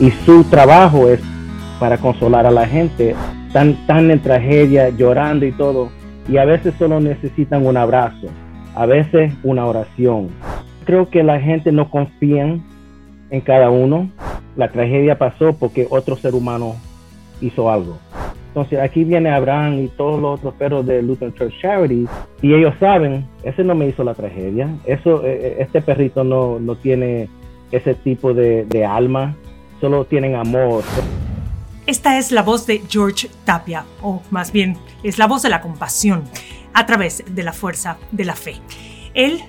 y su trabajo es para consolar a la gente, tan, tan en tragedia, llorando y todo, y a veces solo necesitan un abrazo, a veces una oración. Creo que la gente no confía en cada uno. La tragedia pasó porque otro ser humano hizo algo. Entonces aquí viene Abraham y todos los otros perros de Lutheran Church Charity y ellos saben, ese no me hizo la tragedia, eso, eh, eh, este perrito no, no tiene ese tipo de, de alma, solo tienen amor. Esta es la voz de George Tapia, o más bien es la voz de la compasión a través de la fuerza de la fe. Él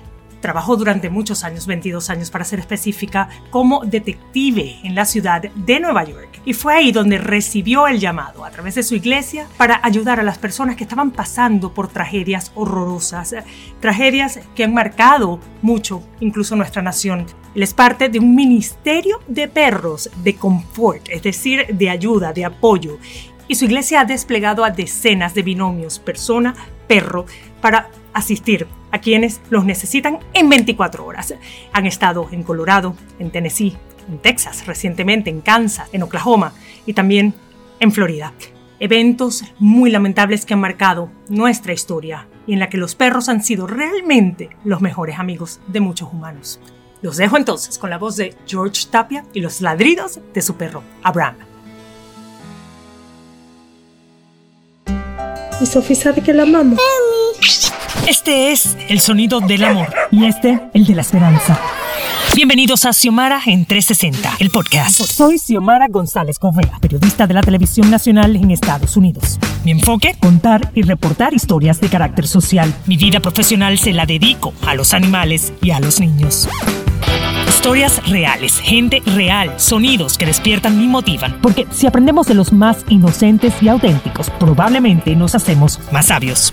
Trabajó durante muchos años, 22 años para ser específica, como detective en la ciudad de Nueva York. Y fue ahí donde recibió el llamado a través de su iglesia para ayudar a las personas que estaban pasando por tragedias horrorosas, tragedias que han marcado mucho incluso nuestra nación. Él es parte de un ministerio de perros de confort, es decir, de ayuda, de apoyo. Y su iglesia ha desplegado a decenas de binomios persona-perro para asistir a quienes los necesitan en 24 horas. Han estado en Colorado, en Tennessee, en Texas, recientemente en Kansas, en Oklahoma y también en Florida. Eventos muy lamentables que han marcado nuestra historia y en la que los perros han sido realmente los mejores amigos de muchos humanos. Los dejo entonces con la voz de George Tapia y los ladridos de su perro, Abraham. Y Sofía sabe que la amamos. Este es el sonido del amor y este el de la esperanza. Bienvenidos a Xiomara en 360, el podcast. Soy Xiomara González Correa, periodista de la televisión nacional en Estados Unidos. Mi enfoque, contar y reportar historias de carácter social. Mi vida profesional se la dedico a los animales y a los niños. Historias reales, gente real, sonidos que despiertan y motivan. Porque si aprendemos de los más inocentes y auténticos, probablemente nos hacemos más sabios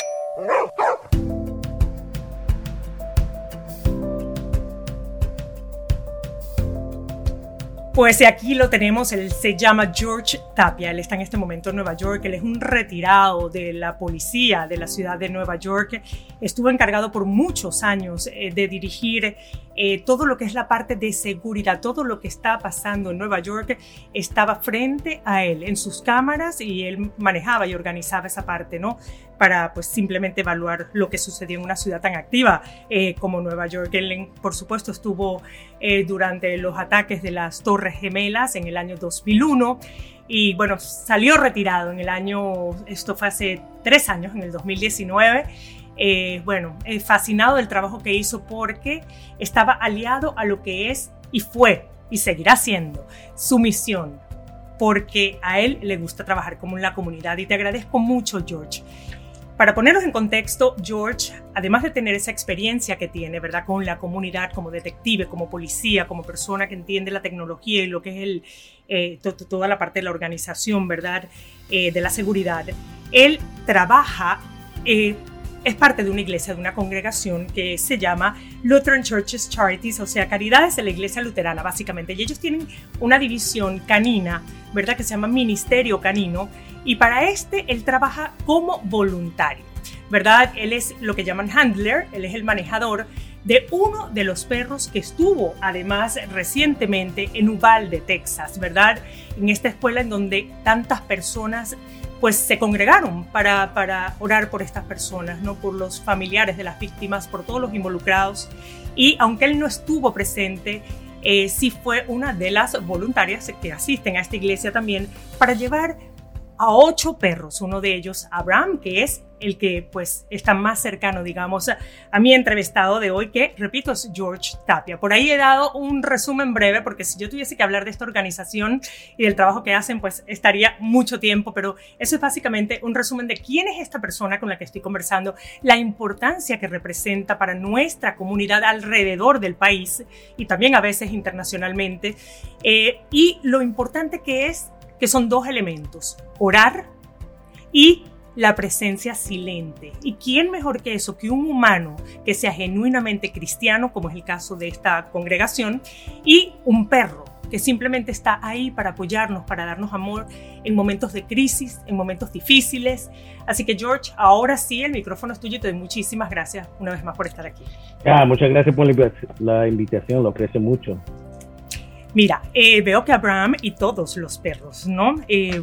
Pues aquí lo tenemos, él se llama George Tapia, él está en este momento en Nueva York, él es un retirado de la policía de la ciudad de Nueva York, estuvo encargado por muchos años eh, de dirigir eh, todo lo que es la parte de seguridad, todo lo que está pasando en Nueva York. Estaba frente a él en sus cámaras y él manejaba y organizaba esa parte, ¿no? Para pues simplemente evaluar lo que sucedió en una ciudad tan activa eh, como Nueva York. Él, por supuesto, estuvo eh, durante los ataques de las Torres Gemelas en el año 2001 y bueno, salió retirado en el año, esto fue hace tres años, en el 2019 eh, bueno, fascinado del trabajo que hizo porque estaba aliado a lo que es y fue y seguirá siendo su misión, porque a él le gusta trabajar como en la comunidad y te agradezco mucho, George. Para ponernos en contexto, George, además de tener esa experiencia que tiene, ¿verdad? Con la comunidad, como detective, como policía, como persona que entiende la tecnología y lo que es el, eh, toda la parte de la organización, ¿verdad? de la seguridad. Él trabaja es parte de una iglesia, de una congregación que se llama Lutheran Churches Charities, o sea, Caridades de la Iglesia Luterana, básicamente. Y ellos tienen una división canina, ¿verdad? Que se llama Ministerio Canino. Y para este, él trabaja como voluntario, ¿verdad? Él es lo que llaman handler, él es el manejador de uno de los perros que estuvo además recientemente en Uvalde, Texas, ¿verdad? En esta escuela en donde tantas personas pues se congregaron para, para orar por estas personas, ¿no? por los familiares de las víctimas, por todos los involucrados. Y aunque él no estuvo presente, eh, sí fue una de las voluntarias que asisten a esta iglesia también para llevar a ocho perros, uno de ellos Abraham, que es el que pues está más cercano, digamos, a mi entrevistado de hoy, que repito, es George Tapia. Por ahí he dado un resumen breve, porque si yo tuviese que hablar de esta organización y del trabajo que hacen, pues estaría mucho tiempo, pero eso es básicamente un resumen de quién es esta persona con la que estoy conversando, la importancia que representa para nuestra comunidad alrededor del país y también a veces internacionalmente, eh, y lo importante que es que son dos elementos, orar y la presencia silente. ¿Y quién mejor que eso, que un humano que sea genuinamente cristiano, como es el caso de esta congregación, y un perro que simplemente está ahí para apoyarnos, para darnos amor en momentos de crisis, en momentos difíciles. Así que George, ahora sí, el micrófono es tuyo y te doy muchísimas gracias una vez más por estar aquí. Ah, muchas gracias por la invitación, lo aprecio mucho. Mira, eh, veo que Abraham y todos los perros, ¿no? Eh,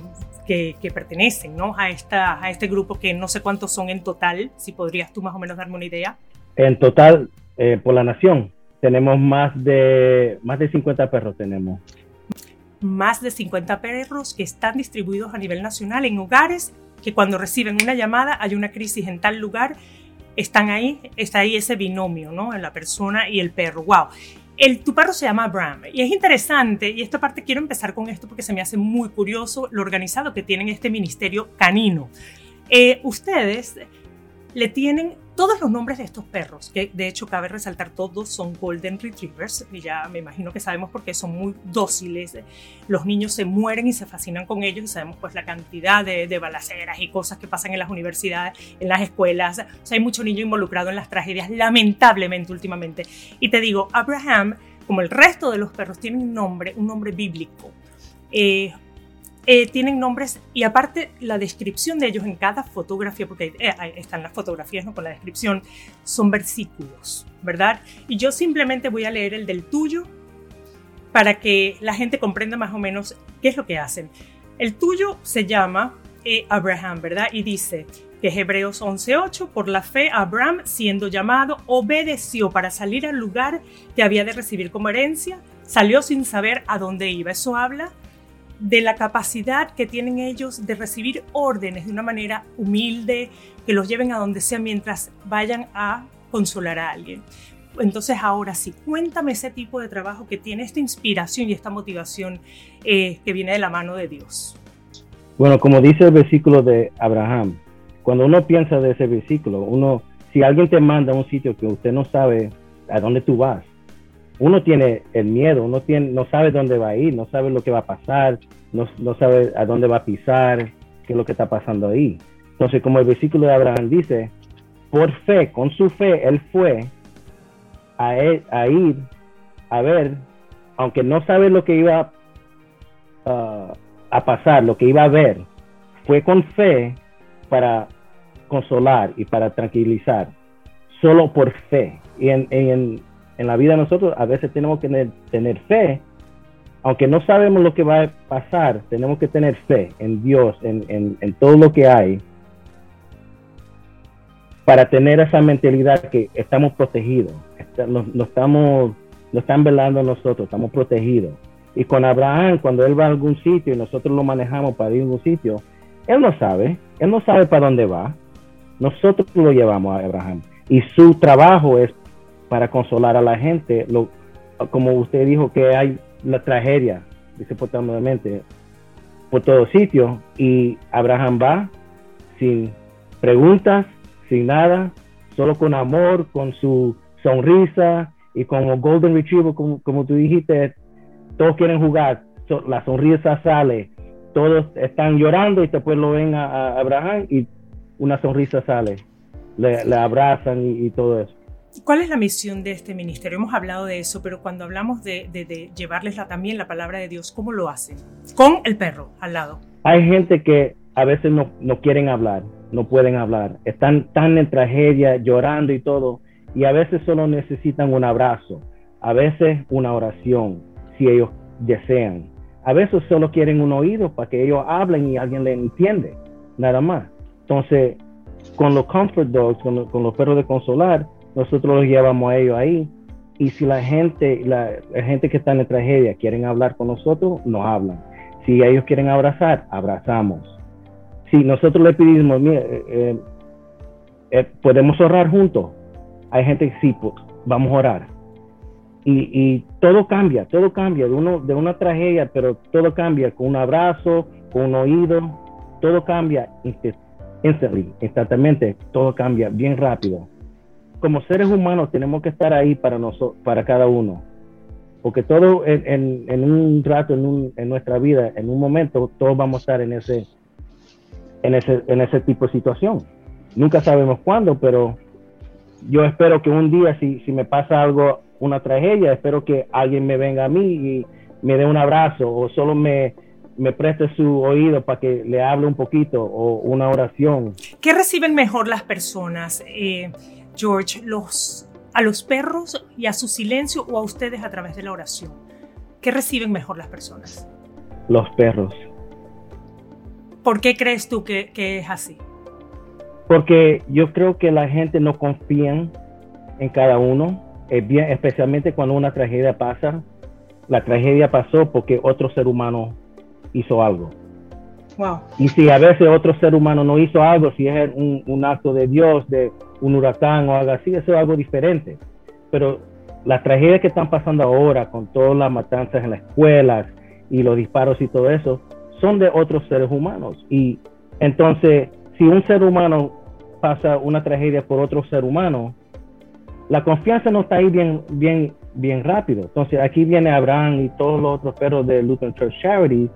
que, pertenecen ¿no? a, esta, a este grupo, que no sé cuántos son en total, si podrías tú más o menos darme una idea. En total, eh, por la nación, tenemos más de, más de 50 perros tenemos. Más de 50 perros que están distribuidos a nivel nacional en hogares que cuando reciben una llamada hay una crisis en tal lugar, están ahí, está ahí ese binomio, ¿no? En la persona y el perro. ¡Wow! El, tu perro se llama Bram y es interesante, y esta parte quiero empezar con esto porque se me hace muy curioso lo organizado que tienen este ministerio canino. Eh, ustedes le tienen todos los nombres de estos perros, que de hecho cabe resaltar todos son Golden Retrievers, y ya me imagino que sabemos por qué son muy dóciles, los niños se mueren y se fascinan con ellos y sabemos pues la cantidad de, de balaceras y cosas que pasan en las universidades, en las escuelas, o sea, hay mucho niño involucrado en las tragedias, lamentablemente últimamente. Y te digo, Abraham, como el resto de los perros, tiene un nombre, un nombre bíblico. Eh, eh, tienen nombres y aparte la descripción de ellos en cada fotografía, porque eh, están las fotografías ¿no? con la descripción, son versículos, ¿verdad? Y yo simplemente voy a leer el del tuyo para que la gente comprenda más o menos qué es lo que hacen. El tuyo se llama eh, Abraham, ¿verdad? Y dice que Hebreos 11:8, por la fe Abraham, siendo llamado, obedeció para salir al lugar que había de recibir como herencia, salió sin saber a dónde iba. Eso habla de la capacidad que tienen ellos de recibir órdenes de una manera humilde, que los lleven a donde sea mientras vayan a consolar a alguien. Entonces ahora sí, cuéntame ese tipo de trabajo que tiene esta inspiración y esta motivación eh, que viene de la mano de Dios. Bueno, como dice el versículo de Abraham, cuando uno piensa de ese versículo, uno, si alguien te manda a un sitio que usted no sabe a dónde tú vas, uno tiene el miedo, uno tiene, no sabe dónde va a ir, no sabe lo que va a pasar, no, no, sabe a dónde va a pisar, qué es lo que está pasando ahí. Entonces, como el versículo de Abraham dice, por fe, con su fe, él fue a, a ir a ver, aunque no sabe lo que iba uh, a pasar, lo que iba a ver, fue con fe para consolar y para tranquilizar, solo por fe. Y en, en la vida nosotros a veces tenemos que tener, fe, aunque no sabemos lo que va a pasar, tenemos que tener fe en Dios, en, todo lo que hay, para tener esa mentalidad que estamos protegidos, nos, estamos, nos están velando nosotros, estamos protegidos. Y con Abraham, cuando él va a algún sitio y nosotros lo manejamos para ir a algún sitio, él no sabe, él no sabe para dónde va. Nosotros lo llevamos a Abraham. Y su trabajo es para consolar a la gente. Como usted dijo que hay la tragedia, desafortunadamente, por todos sitios, y Abraham va sin preguntas, sin nada, solo con amor, con su sonrisa y con Golden Retriever, como, como tú dijiste, todos quieren jugar, la sonrisa sale, todos están llorando y después lo ven a, Abraham y una sonrisa sale, le, abrazan y todo eso. ¿Cuál es la misión de este ministerio? Hemos hablado de eso, pero cuando hablamos de, llevarles también la palabra de Dios, ¿cómo lo hacen? Con el perro al lado. Hay gente que a veces no, no quieren hablar, no pueden hablar, están tan en tragedia, llorando y todo, y a veces solo necesitan un abrazo, a veces una oración, si ellos desean. A veces solo quieren un oído para que ellos hablen y alguien les entiende, nada más. Entonces, con los comfort dogs, con los perros de consolar, nosotros los llevamos a ellos ahí. Y si la gente, la, gente que está en la tragedia quieren hablar con nosotros, nos hablan. Si ellos quieren abrazar, abrazamos. Si nosotros le pedimos, mire, eh, eh, eh, podemos orar juntos. Hay gente que sí, pues, vamos a orar. Y, todo cambia, todo cambia de, uno, de una tragedia, pero todo cambia con un abrazo, con un oído, todo cambia instantly, instantáneamente, todo cambia bien rápido. Como seres humanos tenemos que estar ahí para, nosotros, para cada uno porque todo en, un rato, en, en, nuestra vida, en un momento, todos vamos a estar en ese, en ese, en ese tipo de situación. Nunca sabemos cuándo, pero yo espero que un día, si, si me pasa algo, una tragedia, espero que alguien me venga a mí y me dé un abrazo o solo me, me preste su oído para que le hable un poquito o una oración. ¿Qué reciben mejor las personas, eh, George? ¿Los a los perros y a su silencio o a ustedes a través de la oración? ¿Qué reciben mejor las personas? Los perros. ¿Por qué crees tú que, es así? Porque yo creo que la gente no confía en cada uno, bien, especialmente cuando una tragedia pasa. La tragedia pasó porque otro ser humano hizo algo. Wow. Y si a veces otro ser humano no hizo algo, si es un, un acto de Dios, de, un huracán o algo así, eso es algo diferente. Pero las tragedias que están pasando ahora con todas las matanzas en las escuelas y los disparos y todo eso, son de otros seres humanos. Y entonces, si un ser humano pasa una tragedia por otro ser humano, la confianza no está ahí bien, bien, bien rápido. Entonces, aquí viene Abraham y todos los otros perros de Lutheran Church Charity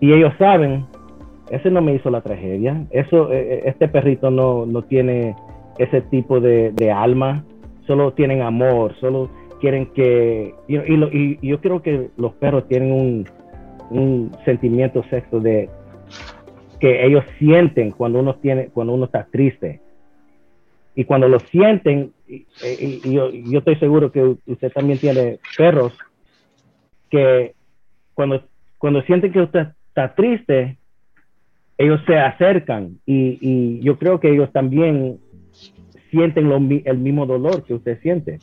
y ellos saben ese no me hizo la tragedia. Eso, eh, eh, este perrito no, no tiene ese tipo de, de, alma, solo tienen amor, solo quieren que... Y, yo creo que los perros tienen un, un sentimiento sexo de que ellos sienten cuando uno, tiene, cuando uno está triste. Y cuando lo sienten, y, yo, yo estoy seguro que usted también tiene perros, que cuando, cuando sienten que usted está triste, ellos se acercan y, yo creo que ellos también sienten el mismo dolor que usted siente.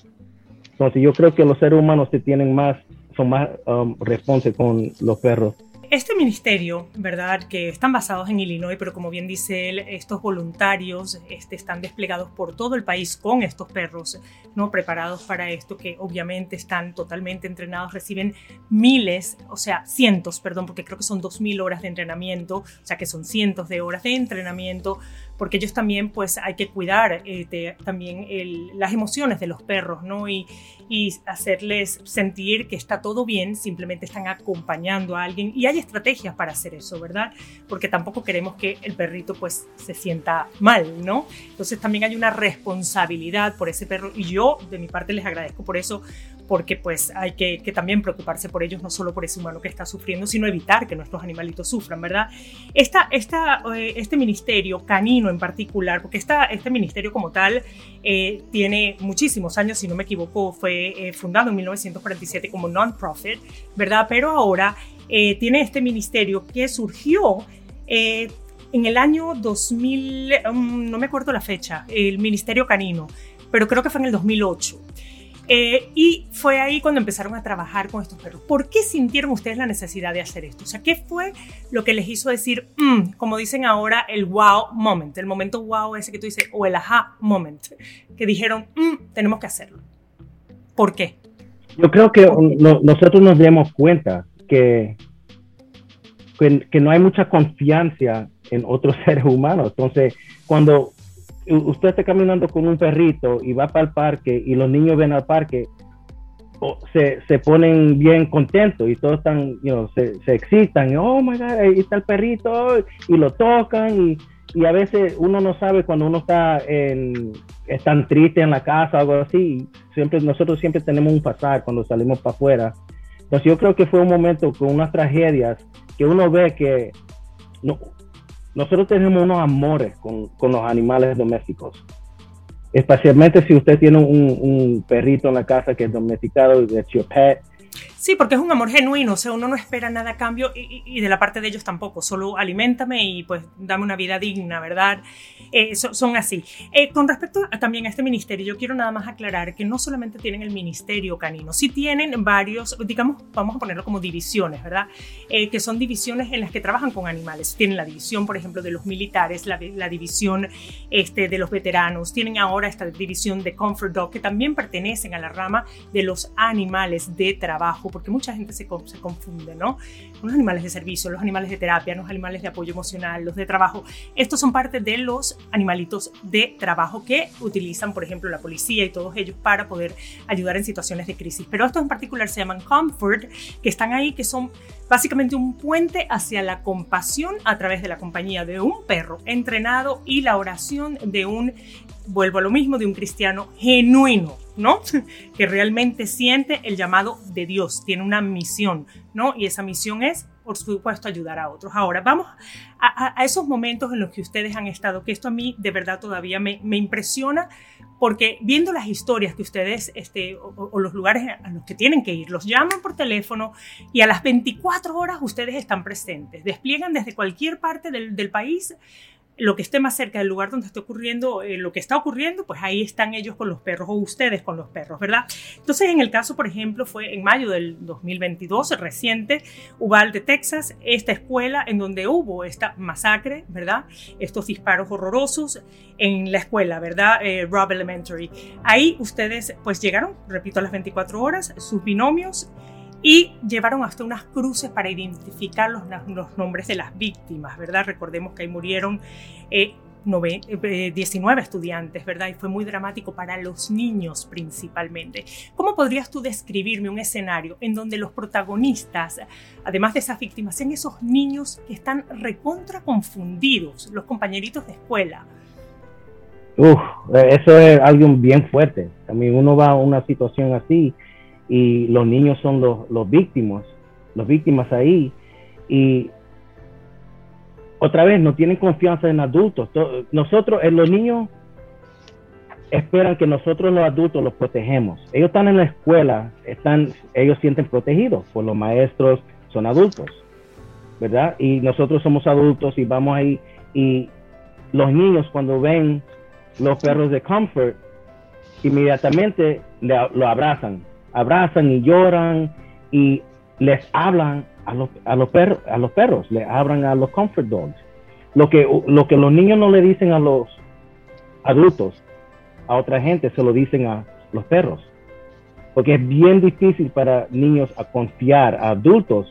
Entonces yo creo que los seres humanos se tienen más, son más um, responsables con los perros este ministerio, ¿verdad? Que están basados en Illinois, pero como bien dice él, estos voluntarios este, están desplegados por todo el país con estos perros, ¿no? Preparados para esto, que obviamente están totalmente entrenados, reciben miles, o sea, cientos, perdón, porque creo que son dos mil horas de entrenamiento, o sea, que son cientos de horas de entrenamiento porque ellos también pues hay que cuidar eh, también las emociones de los perros, ¿no? Y, y hacerles sentir que está todo bien, simplemente están acompañando a alguien y hay estrategias para hacer eso, ¿verdad? Porque tampoco queremos que el perrito pues se sienta mal, ¿no? Entonces también hay una responsabilidad por ese perro y yo de mi parte les agradezco por eso porque pues hay que, también preocuparse por ellos, no solo por ese humano que está sufriendo, sino evitar que nuestros animalitos sufran, ¿verdad? Esta, esta, eh, este ministerio canino en particular, porque esta, este ministerio como tal eh, tiene muchísimos años, si no me equivoco, fue eh, fundado en 1947 como non-profit, ¿verdad? Pero ahora tiene este ministerio que surgió en el año 2000, um, no me acuerdo la fecha, el Ministerio Canino, pero creo que fue en el 2008. Eh, y fue ahí cuando empezaron a trabajar con estos perros. ¿Por qué sintieron ustedes la necesidad de hacer esto? O sea, ¿qué fue lo que les hizo decir, mm", como dicen ahora, el wow moment, el momento wow ese que tú dices, o el aha moment, que dijeron, mm, tenemos que hacerlo? ¿Por qué? Yo creo que nosotros nos dimos cuenta que, que, que no hay mucha confianza en otros seres humanos. Entonces, cuando usted está caminando con un perrito y va para el parque y los niños ven al parque, se, se ponen bien contentos y todos están, you se, se, excitan, oh my God, ahí está el perrito, y lo tocan, y, y, a veces uno no sabe cuando uno está en, es tan triste en la casa o algo así, siempre, nosotros siempre tenemos un pasar cuando salimos para afuera. Entonces yo creo que fue un momento con unas tragedias que uno ve que no, nosotros tenemos unos amores con, con los animales domésticos. Especialmente si usted tiene un, perrito en la casa que es domesticado, es your pet. Sí, porque es un amor genuino, o sea, uno no espera nada a cambio y, de la parte de ellos tampoco, solo alimentame y pues dame una vida digna, ¿verdad? Eh, son así. Eh, con respecto también a este ministerio, yo quiero nada más aclarar que no solamente tienen el ministerio canino, sí tienen varios, digamos, vamos a ponerlo como divisiones, ¿verdad? Eh, que son divisiones en las que trabajan con animales. Tienen la división, por ejemplo, de los militares, la, la división este, de los veteranos, tienen ahora esta división de Comfort Dog, que también pertenecen a la rama de los animales de trabajo porque mucha gente se, se confunde, ¿no? Los animales de servicio, los animales de terapia, los animales de apoyo emocional, los de trabajo. Estos son parte de los animalitos de trabajo que utilizan, por ejemplo, la policía y todos ellos para poder ayudar en situaciones de crisis. Pero estos en particular se llaman comfort, que están ahí, que son básicamente un puente hacia la compasión a través de la compañía de un perro entrenado y la oración de un, vuelvo a lo mismo, de un cristiano genuino ¿no? Que realmente siente el llamado de Dios, tiene una misión, ¿no? Y esa misión es, por supuesto, ayudar a otros. Ahora, vamos a, esos momentos en los que ustedes han estado, que esto a mí de verdad todavía me, impresiona, porque viendo las historias que ustedes, este, o, los lugares a los que tienen que ir, los llaman por teléfono y a las 24 horas ustedes están presentes, despliegan desde cualquier parte del, del país lo que esté más cerca del lugar donde esté ocurriendo eh, lo que está ocurriendo, pues ahí están ellos con los perros o ustedes con los perros, ¿verdad? Entonces, en el caso, por ejemplo, fue en mayo del 2022, reciente, Uvalde, Texas, esta escuela en donde hubo esta masacre, ¿verdad? Estos disparos horrorosos en la escuela, ¿verdad? Eh, Rob Elementary. Ahí ustedes, pues llegaron, repito, a las 24 horas, sus binomios y llevaron hasta unas cruces para identificar los, los nombres de las víctimas, ¿verdad? Recordemos que ahí murieron eh, 19 eh, estudiantes, ¿verdad? Y fue muy dramático para los niños principalmente. ¿Cómo podrías tú describirme un escenario en donde los protagonistas, además de esas víctimas, sean esos niños que están recontra confundidos, los compañeritos de escuela? Uf, eso es algo bien fuerte. También uno va a una situación así y los niños son los, los víctimas, los víctimas ahí. Y otra vez, no tienen confianza en adultos. Nosotros, eh, los niños esperan que nosotros los adultos los protegemos. Ellos están en la escuela, están, ellos sienten protegidos por los maestros, son adultos, ¿verdad? Y nosotros somos adultos y vamos ahí y los niños cuando ven los perros de comfort, inmediatamente lo abrazan abrazan y lloran y les hablan a los, a los, perros, a los perros, le hablan a los comfort dogs. Lo que, lo que los niños no le dicen a los adultos, a otra gente, se lo dicen a los perros. Porque es bien difícil para niños confiar a adultos.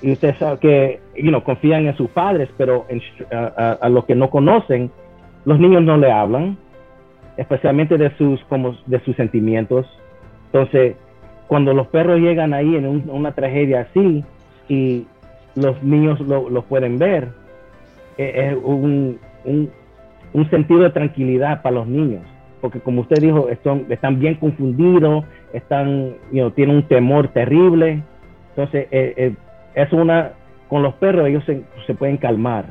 Y usted sabe que, you know, confían en sus padres, pero a, a, los que no conocen, los niños no le hablan, especialmente de sus, como, de sus sentimientos, entonces, cuando los perros llegan ahí en una tragedia así y los niños lo, pueden ver, e, es un, sentido de tranquilidad para los niños. Porque como usted dijo, están, bien confundidos, están, tienen un temor terrible. Entonces, eh, eh, es una, con los perros ellos se, pueden calmar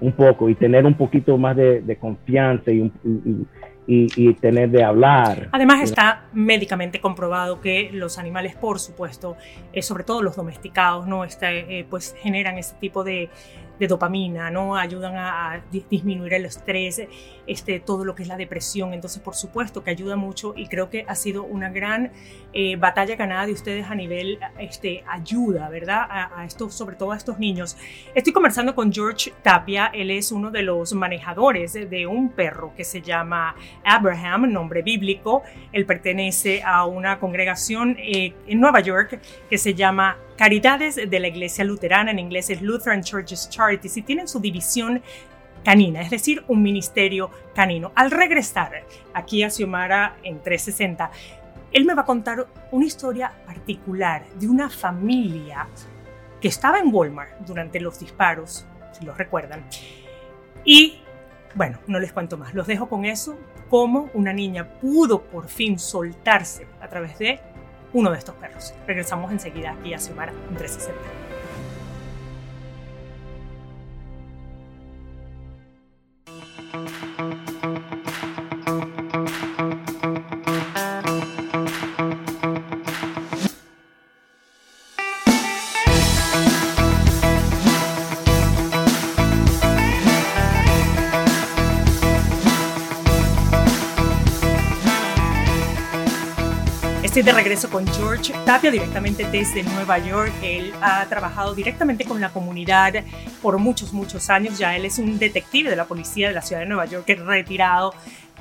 un poco y tener un poquito más de, confianza y, un, y, tener de hablar. Además está médicamente comprobado que los animales, por supuesto, eh, sobre todo los domesticados, no este, eh, pues generan ese tipo de, de dopamina, ¿no? Ayudan a, disminuir el estrés, este, todo lo que es la depresión. Entonces, por supuesto que ayuda mucho y creo que ha sido una gran eh, batalla ganada de ustedes a nivel este, ayuda, ¿verdad? A, estos, sobre todo a estos niños. Estoy conversando con George Tapia, él es uno de los manejadores de un perro que se llama Abraham, nombre bíblico. Él pertenece a una congregación eh, en Nueva York que se llama Caridades de la Iglesia Luterana, en inglés es Lutheran Churches Charities, y tienen su división canina, es decir, un ministerio canino. Al regresar aquí a Xiomara en 360, él me va a contar una historia particular de una familia que estaba en Walmart durante los disparos, si lo recuerdan. Y bueno, no les cuento más, los dejo con eso, cómo una niña pudo por fin soltarse a través de uno de estos perros. Regresamos enseguida aquí a Xiomara 360. De regreso con George Tapia directamente desde Nueva York. Él ha trabajado directamente con la comunidad por muchos, muchos años. Ya él es un detective de la policía de la ciudad de Nueva York, retirado,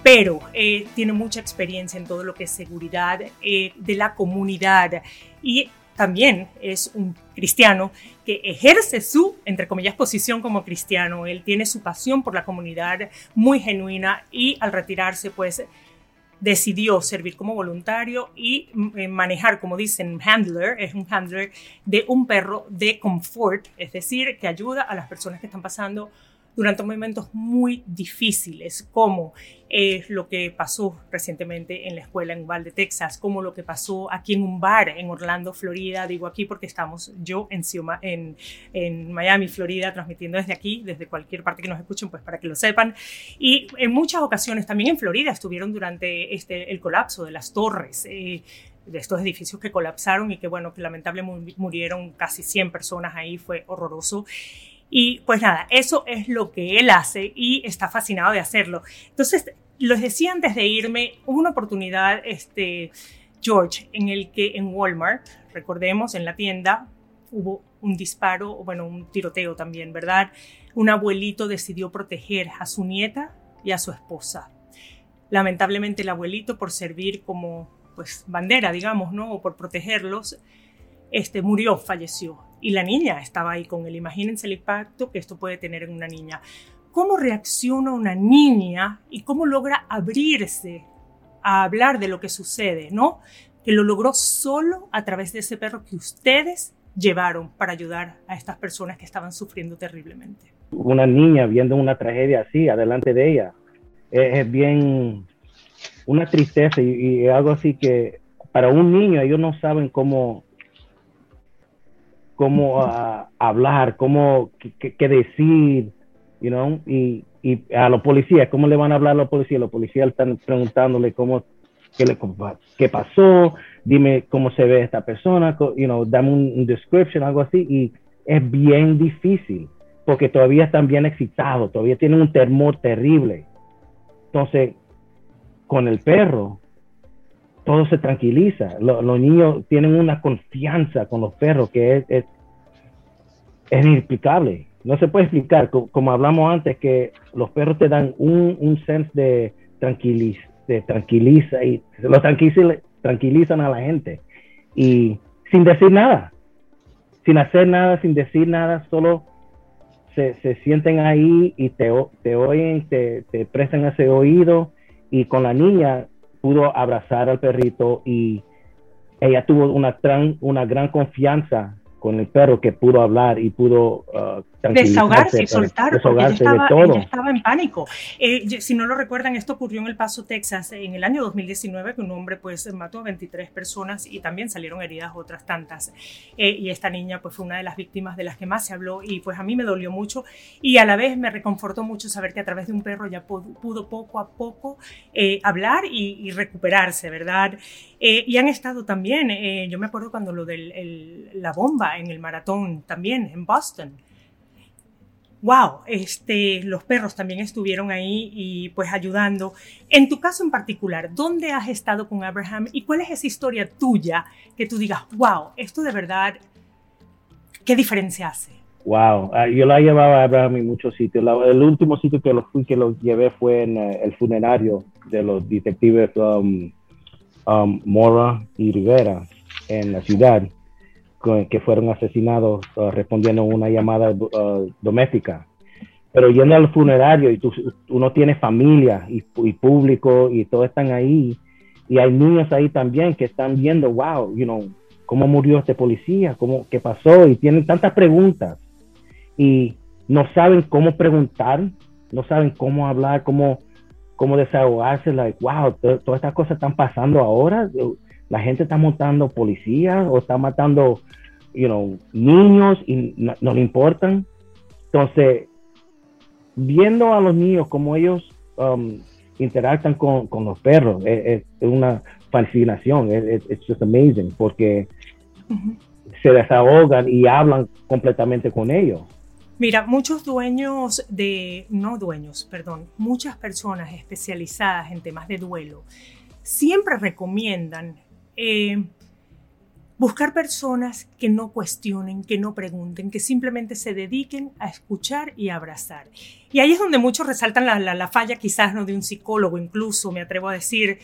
pero eh, tiene mucha experiencia en todo lo que es seguridad eh, de la comunidad. Y también es un cristiano que ejerce su, entre comillas, posición como cristiano. Él tiene su pasión por la comunidad muy genuina y al retirarse, pues decidió servir como voluntario y mm, eh, manejar, como dicen, handler, es un handler de un perro de confort, es decir, que ayuda a las personas que están pasando durante momentos muy difíciles, como es lo que pasó recientemente en la escuela en Uvalde, Texas, como lo que pasó aquí en un bar en Orlando, Florida. Digo aquí porque estamos yo en, en, en Miami, Florida, transmitiendo desde aquí, desde cualquier parte que nos escuchen, pues para que lo sepan. Y en muchas ocasiones también en Florida estuvieron durante este, el colapso de las torres. Eh, de estos edificios que colapsaron y que, bueno, que lamentablemente murieron casi 100 personas ahí, fue horroroso. Y pues nada, eso es lo que él hace y está fascinado de hacerlo. Entonces, les decía antes de irme, hubo una oportunidad, este, George, en el que en Walmart, recordemos, en la tienda, hubo un disparo, bueno, un tiroteo también, ¿verdad? Un abuelito decidió proteger a su nieta y a su esposa. Lamentablemente el abuelito, por servir como pues bandera, digamos, ¿no? O por protegerlos, este, murió, falleció. Y la niña estaba ahí con él. Imagínense el impacto que esto puede tener en una niña. ¿Cómo reacciona una niña y cómo logra abrirse a hablar de lo que sucede, ¿no? Que lo logró solo a través de ese perro que ustedes llevaron para ayudar a estas personas que estaban sufriendo terriblemente. Una niña viendo una tragedia así adelante de ella es, bien una tristeza y, y, algo así que para un niño ellos no saben cómo cómo uh, hablar, cómo qué, decir, you know, y, y, a los policías, ¿cómo le van a hablar a los policías? Los policías están preguntándole cómo, qué, le, qué pasó, dime cómo se ve esta persona, you know, dame un, description, algo así, y es bien difícil, porque todavía están bien excitados, todavía tienen un temor terrible. Entonces, con el perro, todo se tranquiliza. Los, niños tienen una confianza con los perros que es, es, inexplicable. No se puede explicar, como, hablamos antes, que los perros te dan un, un sense de, tranquiliza, de tranquiliza y lo tranquilizan, tranquilizan a la gente. Y sin decir nada, sin hacer nada, sin decir nada, solo se, se sienten ahí y te, te oyen, te, te prestan ese oído. Y con la niña pudo abrazar al perrito y ella tuvo una, una gran confianza con el perro que pudo hablar y pudo uh, desahogarse y soltar, desahogarse ella, estaba, ella estaba en pánico. Eh, si no lo recuerdan, esto ocurrió en El Paso, Texas, en el año 2019, que un hombre pues mató a 23 personas y también salieron heridas otras tantas. Eh, y esta niña pues fue una de las víctimas de las que más se habló y pues a mí me dolió mucho y a la vez me reconfortó mucho saber que a través de un perro ya pudo, poco a poco eh, hablar y, y, recuperarse, ¿verdad? Y han estado también, yo me acuerdo cuando lo de la bomba en el maratón también en Boston. Wow, este, los perros también estuvieron ahí y pues ayudando. En tu caso en particular, ¿dónde has estado con Abraham y cuál es esa historia tuya que tú digas, wow, esto de verdad, qué diferencia hace? Wow, ah, yo la llevaba a Abraham en muchos sitios. el último sitio que lo fui que lo llevé fue en eh, el funerario de los detectives um, um, Mora y Rivera en la ciudad que fueron asesinados uh, respondiendo a una llamada uh, doméstica. Pero yendo al funerario y tú, uno tiene familia y, público y todos están ahí y hay niños ahí también que están viendo, wow, you know, cómo murió este policía, cómo, qué pasó y tienen tantas preguntas y no saben cómo preguntar, no saben cómo hablar, cómo, cómo desahogarse, like, wow, todas estas cosas están pasando ahora, la gente está matando policías o está matando, you know, niños y no, le importan. Entonces, viendo a los niños como ellos um, interactan con, con, los perros, es, una fascinación, es just amazing, porque se desahogan y hablan completamente con ellos. Mira, muchos dueños de, no dueños, perdón, muchas personas especializadas en temas de duelo siempre recomiendan eh, buscar personas que no cuestionen, que no pregunten, que simplemente se dediquen a escuchar y abrazar. Y ahí es donde muchos resaltan la, la falla quizás ¿no? de un psicólogo, incluso me atrevo a decir,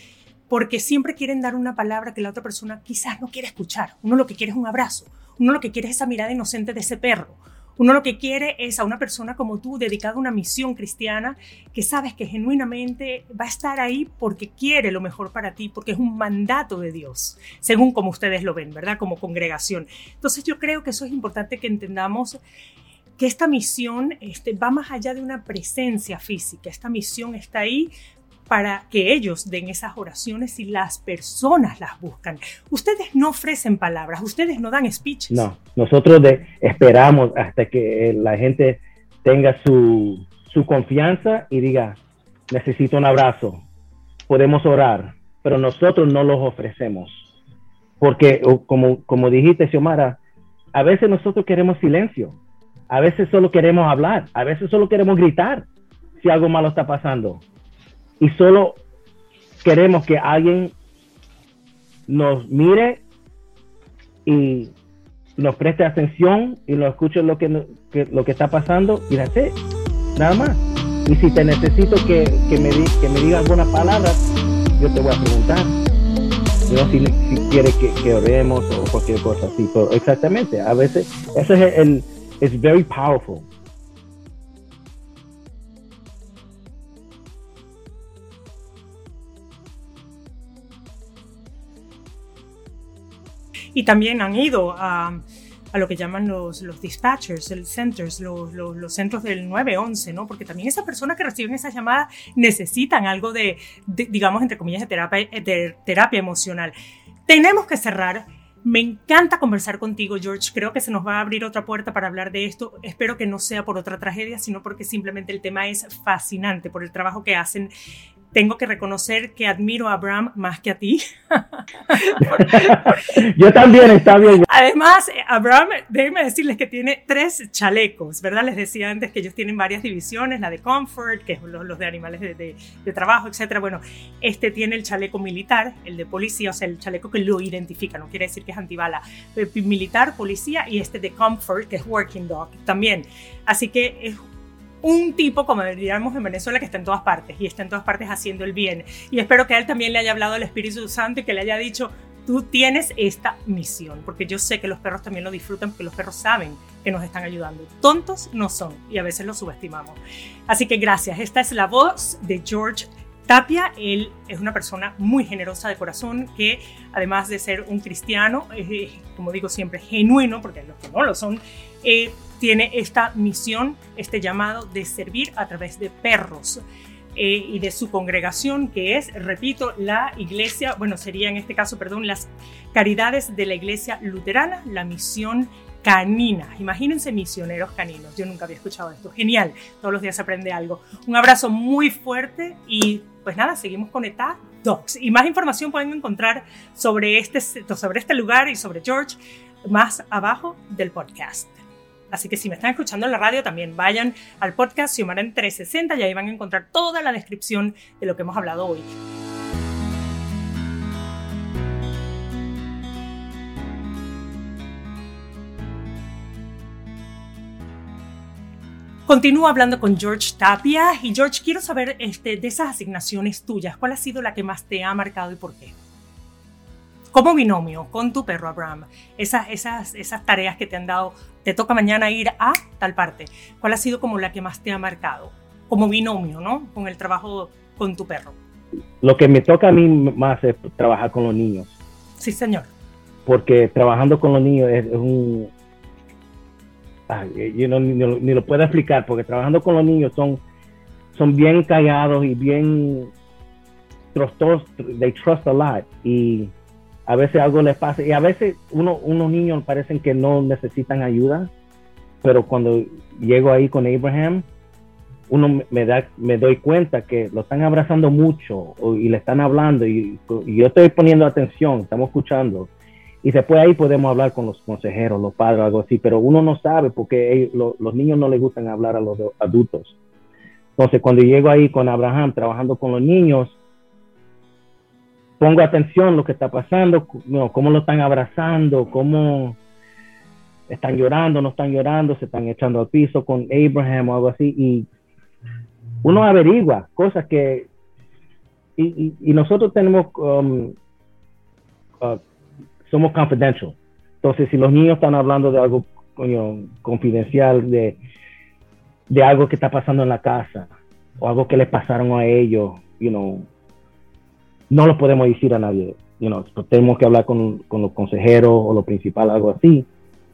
porque siempre quieren dar una palabra que la otra persona quizás no quiere escuchar. Uno lo que quiere es un abrazo, uno lo que quiere es esa mirada inocente de ese perro, uno lo que quiere es a una persona como tú dedicada a una misión cristiana que sabes que genuinamente va a estar ahí porque quiere lo mejor para ti, porque es un mandato de Dios, según como ustedes lo ven, ¿verdad? Como congregación. Entonces yo creo que eso es importante que entendamos que esta misión este, va más allá de una presencia física. Esta misión está ahí para que ellos den esas oraciones y las personas las buscan. Ustedes no ofrecen palabras, ustedes no dan speeches. No, nosotros esperamos hasta que la gente tenga su, su confianza y diga, necesito un abrazo, podemos orar, pero nosotros no los ofrecemos. Porque como, como dijiste, Xiomara, a veces nosotros queremos silencio, a veces solo queremos hablar, a veces solo queremos gritar si algo malo está pasando y solo queremos que alguien nos mire y nos preste atención y nos escuche lo que, lo que está pasando y hace nada más. Y si te necesito que, que me, que me diga alguna palabra, yo te voy a preguntar. si, si quieres que, que, oremos o cualquier cosa así. exactamente, a veces eso es el, es very powerful. Y también han ido a, a lo que llaman los, los dispatchers, el centers, los, los, los, centros del 911, ¿no? Porque también esas personas que reciben esas llamadas necesitan algo de, digamos, entre comillas, de terapia, de terapia emocional. Tenemos que cerrar. Me encanta conversar contigo, George. Creo que se nos va a abrir otra puerta para hablar de esto. Espero que no sea por otra tragedia, sino porque simplemente el tema es fascinante por el trabajo que hacen tengo que reconocer que admiro a Abraham más que a ti. Yo también, está bien. Además, Abraham, déjenme decirles que tiene tres chalecos, ¿verdad? Les decía antes que ellos tienen varias divisiones, la de Comfort, que es los, de animales de, trabajo, etc. Bueno, este tiene el chaleco militar, el de policía, o sea, el chaleco que lo identifica, no quiere decir que es antibala, eh, militar, policía, y este de Comfort, que es Working Dog, también. Así que es un tipo, como diríamos en Venezuela, que está en todas partes y está en todas partes haciendo el bien. Y espero que a él también le haya hablado el Espíritu Santo y que le haya dicho, tú tienes esta misión, porque yo sé que los perros también lo disfrutan, porque los perros saben que nos están ayudando. Tontos no son y a veces los subestimamos. Así que gracias. Esta es la voz de George Tapia, él es una persona muy generosa de corazón que además de ser un cristiano, como digo siempre, genuino, porque los que no lo son, eh, tiene esta misión, este llamado de servir a través de perros. Eh, y de su congregación, que es, repito, la iglesia, bueno, sería en este caso, perdón, las caridades de la iglesia luterana, la misión canina. Imagínense misioneros caninos. Yo nunca había escuchado esto. Genial. Todos los días se aprende algo. Un abrazo muy fuerte y pues nada, seguimos con ETA Dogs. Y más información pueden encontrar sobre este, sobre este lugar y sobre George más abajo del podcast. Así que si me están escuchando en la radio, también vayan al podcast Xiomara en 360 y ahí van a encontrar toda la descripción de lo que hemos hablado hoy. Continúo hablando con George Tapia y George, quiero saber este, de esas asignaciones tuyas, ¿cuál ha sido la que más te ha marcado y por qué? Como binomio con tu perro Abraham, esas, esas, esas tareas que te han dado, te toca mañana ir a tal parte, ¿cuál ha sido como la que más te ha marcado? Como binomio, ¿no? Con el trabajo con tu perro. Lo que me toca a mí más es trabajar con los niños. Sí, señor. Porque trabajando con los niños es, un... yo no, ni, lo puedo explicar, porque trabajando con los niños son, son bien callados y bien... Trust, they trust a lot. Y a veces algo les pasa y a veces uno, unos niños parecen que no necesitan ayuda, pero cuando llego ahí con Abraham, uno me, da, me doy cuenta que lo están abrazando mucho y le están hablando y, yo estoy poniendo atención, estamos escuchando. Y después ahí podemos hablar con los consejeros, los padres, algo así, pero uno no sabe porque los niños no les gustan hablar a los adultos. Entonces, cuando llego ahí con Abraham trabajando con los niños, pongo atención a lo que está pasando, cómo lo están abrazando, cómo están llorando, no están llorando, se están echando al piso con Abraham o algo así, y uno averigua cosas que, y, nosotros tenemos, um, uh, somos confidential. Entonces, si los niños están hablando de algo confidencial, de, de algo que está pasando en la casa, o algo que les pasaron a ellos, you know, no lo podemos decir a nadie. You know, tenemos que hablar con, con los consejeros o lo principal, algo así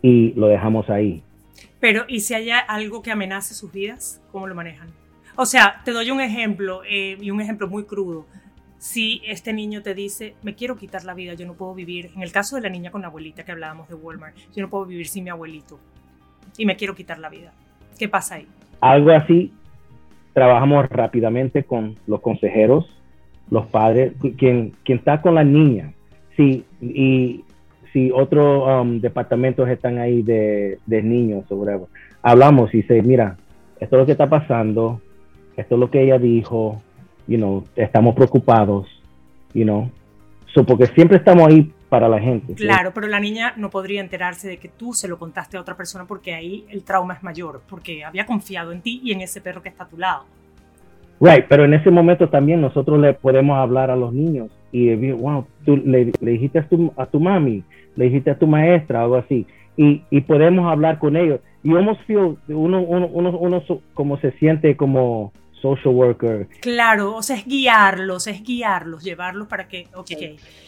y lo dejamos ahí. Pero, ¿y si hay algo que amenace sus vidas? ¿Cómo lo manejan? O sea, te doy un ejemplo eh, y un ejemplo muy crudo. Si este niño te dice, me quiero quitar la vida, yo no puedo vivir, en el caso de la niña con la abuelita que hablábamos de Walmart, yo no puedo vivir sin mi abuelito y me quiero quitar la vida. ¿Qué pasa ahí? Algo así, trabajamos rápidamente con los consejeros, los padres, quien, está con la niña. Sí, y si otros um, departamentos están ahí de, niños o whatever, hablamos y dice, mira, esto es lo que está pasando, esto es lo que ella dijo, you know, estamos preocupados, you know, so, porque siempre estamos ahí para la gente. Claro, pero la niña no podría enterarse de que tú se lo contaste a otra persona porque ahí el trauma es mayor, porque había confiado en ti y en ese perro que está a tu lado. Right, pero en ese momento también nosotros le podemos hablar a los niños y wow, tú le, dijiste a tu, a tu mami, le dijiste a tu maestra, algo así, y, y podemos hablar con ellos. Y almost feel, uno, uno, uno, uno como se siente como social worker. Claro, o sea, es guiarlos, es guiarlos, llevarlos para que, ok.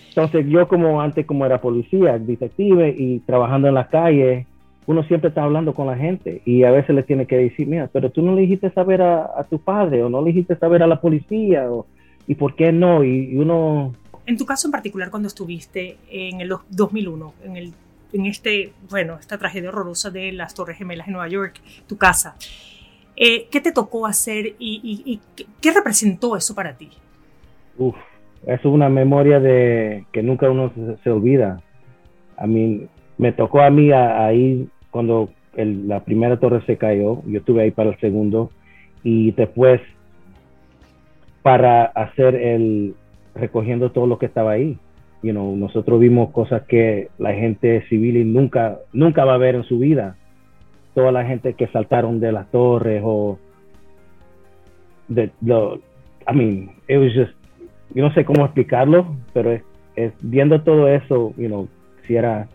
Entonces yo como antes como era policía, detective y trabajando en la calle, uno siempre está hablando con la gente y a veces le tiene que decir, mira, pero tú no le dijiste saber a, a tu padre o no le dijiste saber a la policía o, y por qué no, y uno en tu caso en particular, cuando estuviste en el 2001, en, el, en este, bueno, esta tragedia horrorosa de las Torres Gemelas en Nueva York, tu casa, eh, ¿qué te tocó hacer y, qué representó eso para ti? Uf, es una memoria de que nunca uno se, olvida. A mí, me tocó a mí ahí cuando la primera torre se cayó, yo estuve ahí para el segundo y después para hacer el, recogiendo todo lo que estaba ahí. You know, nosotros vimos cosas que la gente civil nunca, nunca va a ver en su vida. Toda la gente que saltaron de las torres o de lo, I mean, it was just, yo no sé cómo explicarlo, pero es, viendo todo eso, you know, si era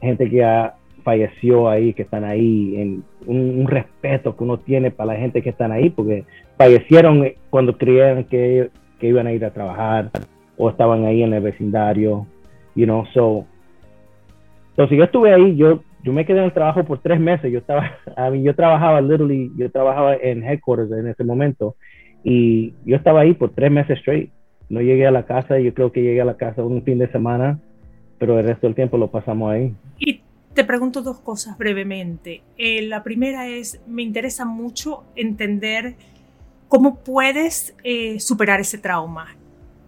gente que ya falleció ahí, que están ahí, en un, respeto que uno tiene para la gente que están ahí, porque fallecieron cuando creían que que iban a ir a trabajar o estaban ahí en el vecindario, you know, so. Entonces yo estuve ahí, yo, yo me quedé en el trabajo por tres meses, yo estaba, a mí, yo trabajaba literally, yo trabajaba en headquarters en ese momento y yo estaba ahí por tres meses straight. No llegué a la casa, yo creo que llegué a la casa un fin de semana, pero el resto del tiempo lo pasamos ahí. Te pregunto dos cosas brevemente. Eh, la primera es, me interesa mucho entender ¿Cómo puedes eh, superar ese trauma?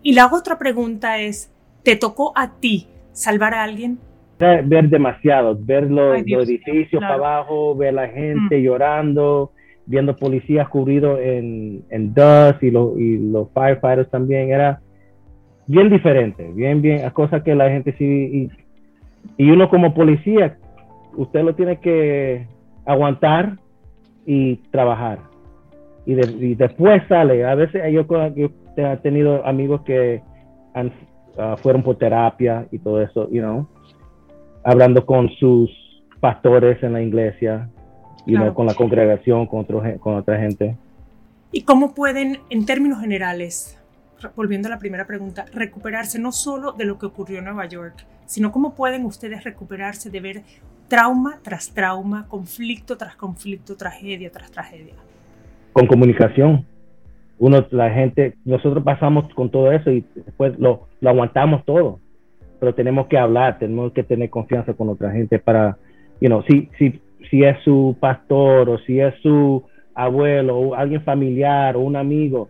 Y la otra pregunta es, ¿te tocó a ti salvar a alguien? Ver demasiado, ver los, edificios para abajo, ver la gente mm. llorando, viendo policías cubridos en, en dust y, y los firefighters también, era bien diferente, bien, bien, a cosas que la gente sí, y, uno como policía, usted lo tiene que aguantar y trabajar y, después sale. A veces yo, yo he tenido amigos que han, ah, fueron por terapia y todo eso, you know, hablando con sus pastores en la iglesia, y con la congregación, con, otro, con otra gente. ¿Y cómo pueden, en términos generales, volviendo a la primera pregunta, recuperarse no solo de lo que ocurrió en Nueva York, sino cómo pueden ustedes recuperarse de ver trauma tras trauma, conflicto tras conflicto, tragedia tras tragedia? con comunicación. Uno, la gente, nosotros pasamos con todo eso y después lo, lo aguantamos todo, pero tenemos que hablar, tenemos que tener confianza con otra gente para, you know, si, si, si es su pastor o si es su abuelo o alguien familiar o un amigo,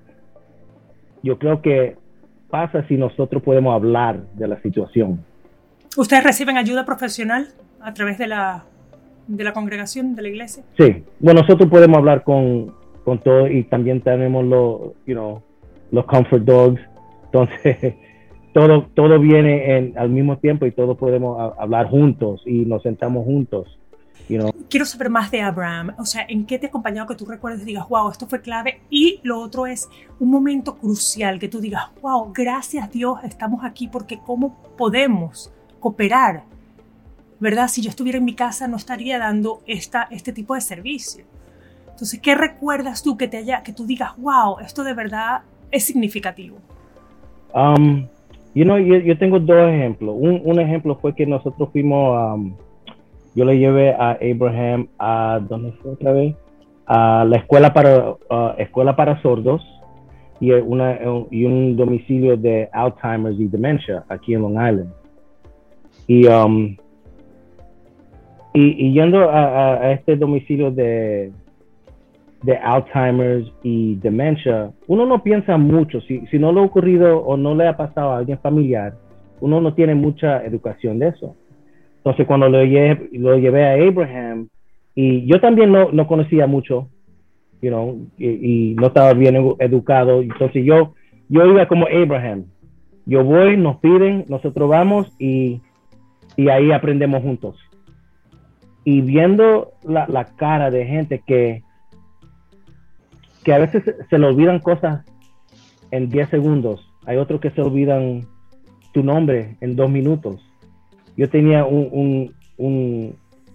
yo creo que pasa si nosotros podemos hablar de la situación. ¿Ustedes reciben ayuda profesional a través de la, de la congregación, de la iglesia? Sí, bueno, nosotros podemos hablar con con todo y también tenemos los, you know, los comfort dogs. Entonces, todo, todo viene en, al mismo tiempo y todos podemos hablar juntos y nos sentamos juntos. Quiero saber más de Abraham, o sea, ¿en qué te ha acompañado que tú recuerdes y digas, wow, esto fue clave? Y lo otro es un momento crucial que tú digas, wow, gracias Dios, estamos aquí porque ¿cómo podemos cooperar? ¿Verdad? Si yo estuviera en mi casa no estaría dando esta, este tipo de servicio. Entonces, ¿qué recuerdas tú que te haya, que tú digas, wow, esto de verdad es significativo? Um, you know, yo, tengo dos ejemplos. Un, un, ejemplo fue que nosotros fuimos um, yo le llevé a Abraham a, ¿dónde fue otra vez? A la escuela para, escuela para sordos y un domicilio de Alzheimer's y demencia aquí en Long Island. Y, um, y, yendo a, este domicilio de, de Alzheimer's y demencia, uno no piensa mucho. Si, si no le ha ocurrido o no le ha pasado a alguien familiar, uno no tiene mucha educación de eso. Entonces, cuando lo llevé, lo llevé a Abraham, y yo también no, no conocía mucho, you know, y, no estaba bien educado, entonces yo, yo iba como Abraham. Yo voy, nos piden, nosotros vamos y, y ahí aprendemos juntos. Y viendo la, la cara de gente que, que a veces se, le olvidan cosas en 10 segundos, hay otros que se olvidan tu nombre en dos minutos yo tenía un,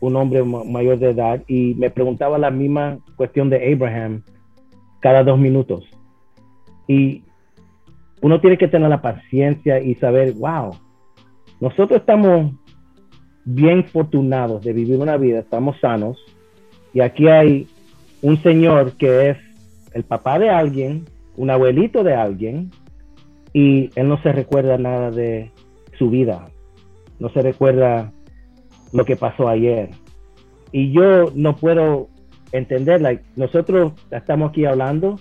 hombre mayor de edad y me preguntaba la misma cuestión de Abraham cada dos minutos. Y uno tiene que tener la paciencia y saber, wow, nosotros estamos bien fortunados de vivir una vida, estamos sanos, y aquí hay un señor que es el papá de alguien, un abuelito de alguien, y él no se recuerda nada de su vida no se recuerda lo que pasó ayer. Y yo no puedo entender, nosotros estamos aquí hablando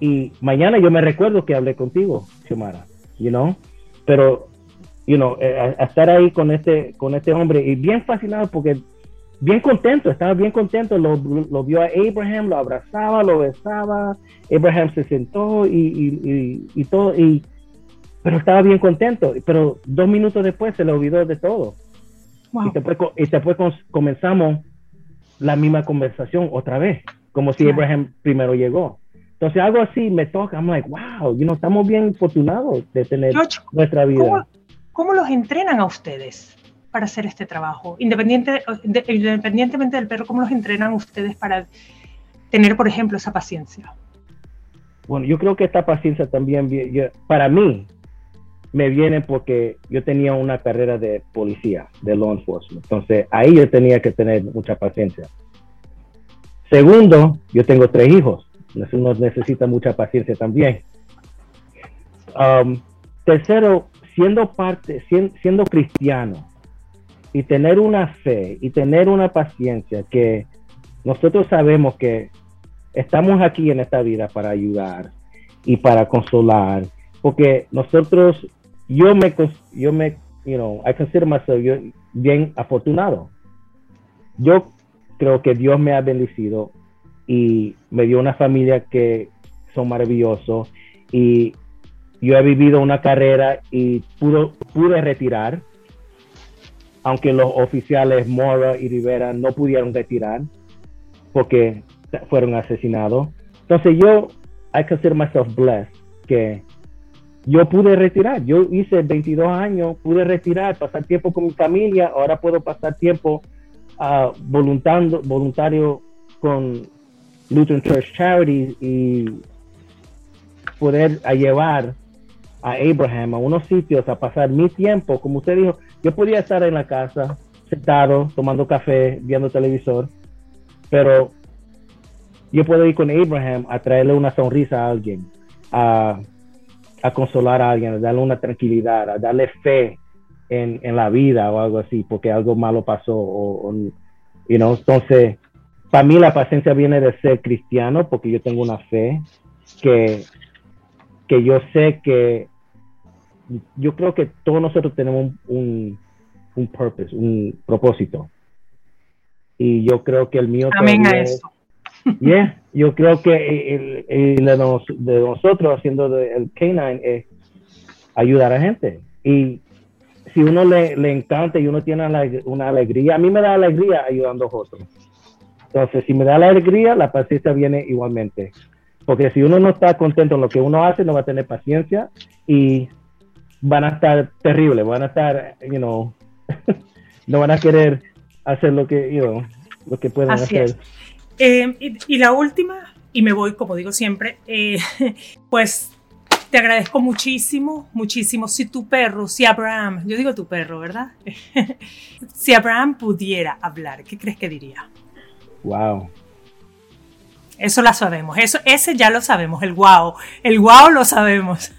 y mañana yo me recuerdo que hablé contigo, Xiomara, you know, pero, you know, eh, estar ahí con este, con este hombre y bien fascinado porque bien contento, estaba bien contento, lo, lo vio a Abraham, lo abrazaba, lo besaba, Abraham se sentó y, y todo, y pero estaba bien contento, pero dos minutos después se le olvidó de todo. Y después, y después comenzamos la misma conversación otra vez, como si Abraham primero llegó. Entonces algo así me toca, I'm like, wow, you know, estamos bien afortunados de tener nuestra vida. ¿cómo, los entrenan a ustedes para hacer este trabajo? Independiente, independientemente del perro, ¿cómo los entrenan ustedes para tener, por ejemplo, esa paciencia? Bueno, yo creo que esta paciencia también, para mí, me viene porque yo tenía una carrera de policía, de law enforcement. Entonces ahí yo tenía que tener mucha paciencia. Segundo, yo tengo tres hijos. Uno necesita mucha paciencia también. Um, tercero, siendo parte, siendo, cristiano y tener una fe y tener una paciencia que nosotros sabemos que estamos aquí en esta vida para ayudar y para consolar, porque nosotros yo me, yo me, you know, I consider myself yo, bien afortunado. Yo creo que Dios me ha bendecido y me dio una familia que son maravillosos y yo he vivido una carrera y pude retirar, aunque los oficiales Mora y Rivera no pudieron retirar porque fueron asesinados. Entonces yo, I consider myself blessed que yo pude retirar. Yo hice 22 años, pude retirar, pasar tiempo con mi familia. Ahora puedo pasar tiempo uh, voluntario con Lutheran Church Charities y poder llevar a Abraham a unos sitios a pasar mi tiempo. Como usted dijo, yo podía estar en la casa, sentado, tomando café, viendo televisor, pero yo puedo ir con Abraham a traerle una sonrisa a alguien, a a consolar a alguien, a darle una tranquilidad, a darle fe en, en la vida o algo así, porque algo malo pasó. O, you know? Entonces, para mí la paciencia viene de ser cristiano, porque yo tengo una fe que, que yo sé que yo creo que todos nosotros tenemos un, un, purpose, un propósito. Y yo creo que el mío Amén a eso. Yeah, yo creo que el, de, nosotros haciendo el K9 es ayudar a gente. Y si uno le, le encanta y uno tiene una alegría, a mí me da alegría ayudando a otros. Entonces, si me da la alegría, la paciencia viene igualmente. Porque si uno no está contento en lo que uno hace, no va a tener paciencia y van a estar terribles, van a estar, you know, no van a querer hacer lo que, you know, lo que pueden hacer. Eh, y, la última, y me voy, como digo siempre, eh, pues te agradezco muchísimo, muchísimo. Si tu perro, si Abraham, yo digo tu perro, ¿verdad? si Abraham pudiera hablar, ¿qué crees que diría? Wow. Eso lo sabemos, eso, ese ya lo sabemos, el wow, el wow lo sabemos.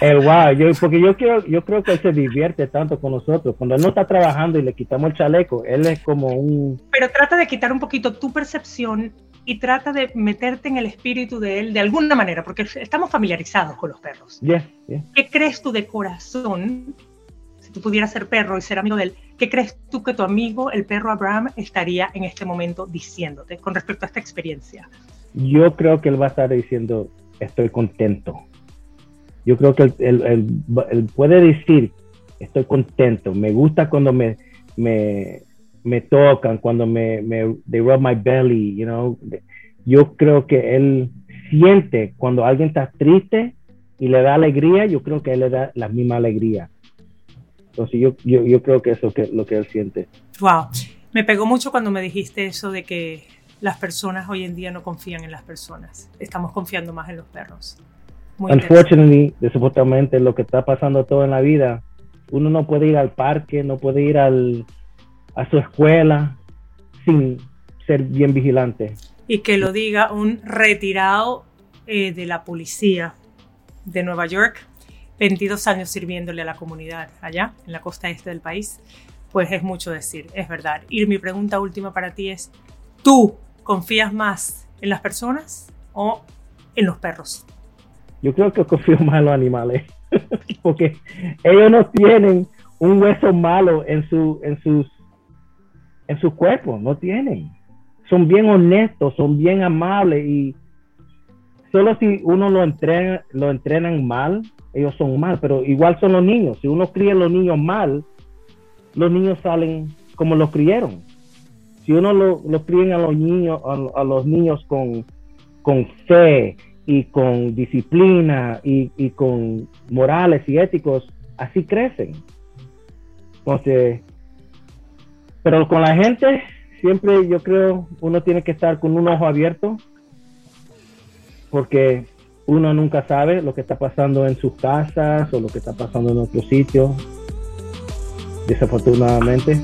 El wow, yo, porque yo, quiero, yo creo que él se divierte tanto con nosotros. Cuando él no está trabajando y le quitamos el chaleco, él es como un... Pero trata de quitar un poquito tu percepción y trata de meterte en el espíritu de él de alguna manera, porque estamos familiarizados con los perros. ¿Qué crees tú de corazón, si tú pudieras ser perro y ser amigo de él, qué crees tú que tu amigo, el perro Abraham, estaría en este momento diciéndote con respecto a esta experiencia? Yo creo que él va a estar diciendo, estoy contento. Yo creo que él, puede decir, estoy contento, me gusta cuando me, me, me tocan, cuando me, me they rub my belly, you know. Yo creo que él siente cuando alguien está triste y le da alegría, yo creo que él le da la misma alegría. Entonces yo, yo, yo creo que eso es lo que él siente. Wow. Me pegó mucho cuando me dijiste eso de que las personas hoy en día no confían en las personas. Estamos confiando más en los perros. Unfortunately, desafortunadamente, lo que está pasando todo en la vida, uno no puede ir al parque, no puede ir al, a su escuela sin ser bien vigilante. Y que lo diga un retirado eh, de la policía de Nueva York, 22 años sirviéndole a la comunidad allá, en la costa este del país, pues es mucho decir, es verdad. Y mi pregunta última para ti es, ¿tú confías más en las personas o en los perros? Yo creo que confío más en los animales, porque ellos no tienen un hueso malo en, su, en sus en su cuerpo, no tienen. Son bien honestos, son bien amables y solo si uno lo entrena, entrenan mal, ellos son mal, pero igual son los niños. Si uno cría a los niños mal, los niños salen como los criaron. Si uno lo, lo a los niños, a, los niños con, con fe y con disciplina y, y, con morales y éticos, así crecen. Entonces, pero con la gente, siempre yo creo uno tiene que estar con un ojo abierto, porque uno nunca sabe lo que está pasando en sus casas o lo que está pasando en otro sitio, desafortunadamente.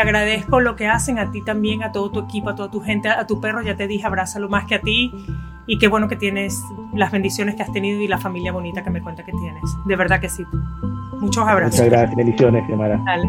agradezco lo que hacen a ti también, a todo tu equipo, a toda tu gente, a tu perro, ya te dije, abrázalo más que a ti y qué bueno que tienes las bendiciones que has tenido y la familia bonita que me cuenta que tienes. De verdad que sí. Muchos abrazos. Muchas gracias, bendiciones, Xiomara. Dale.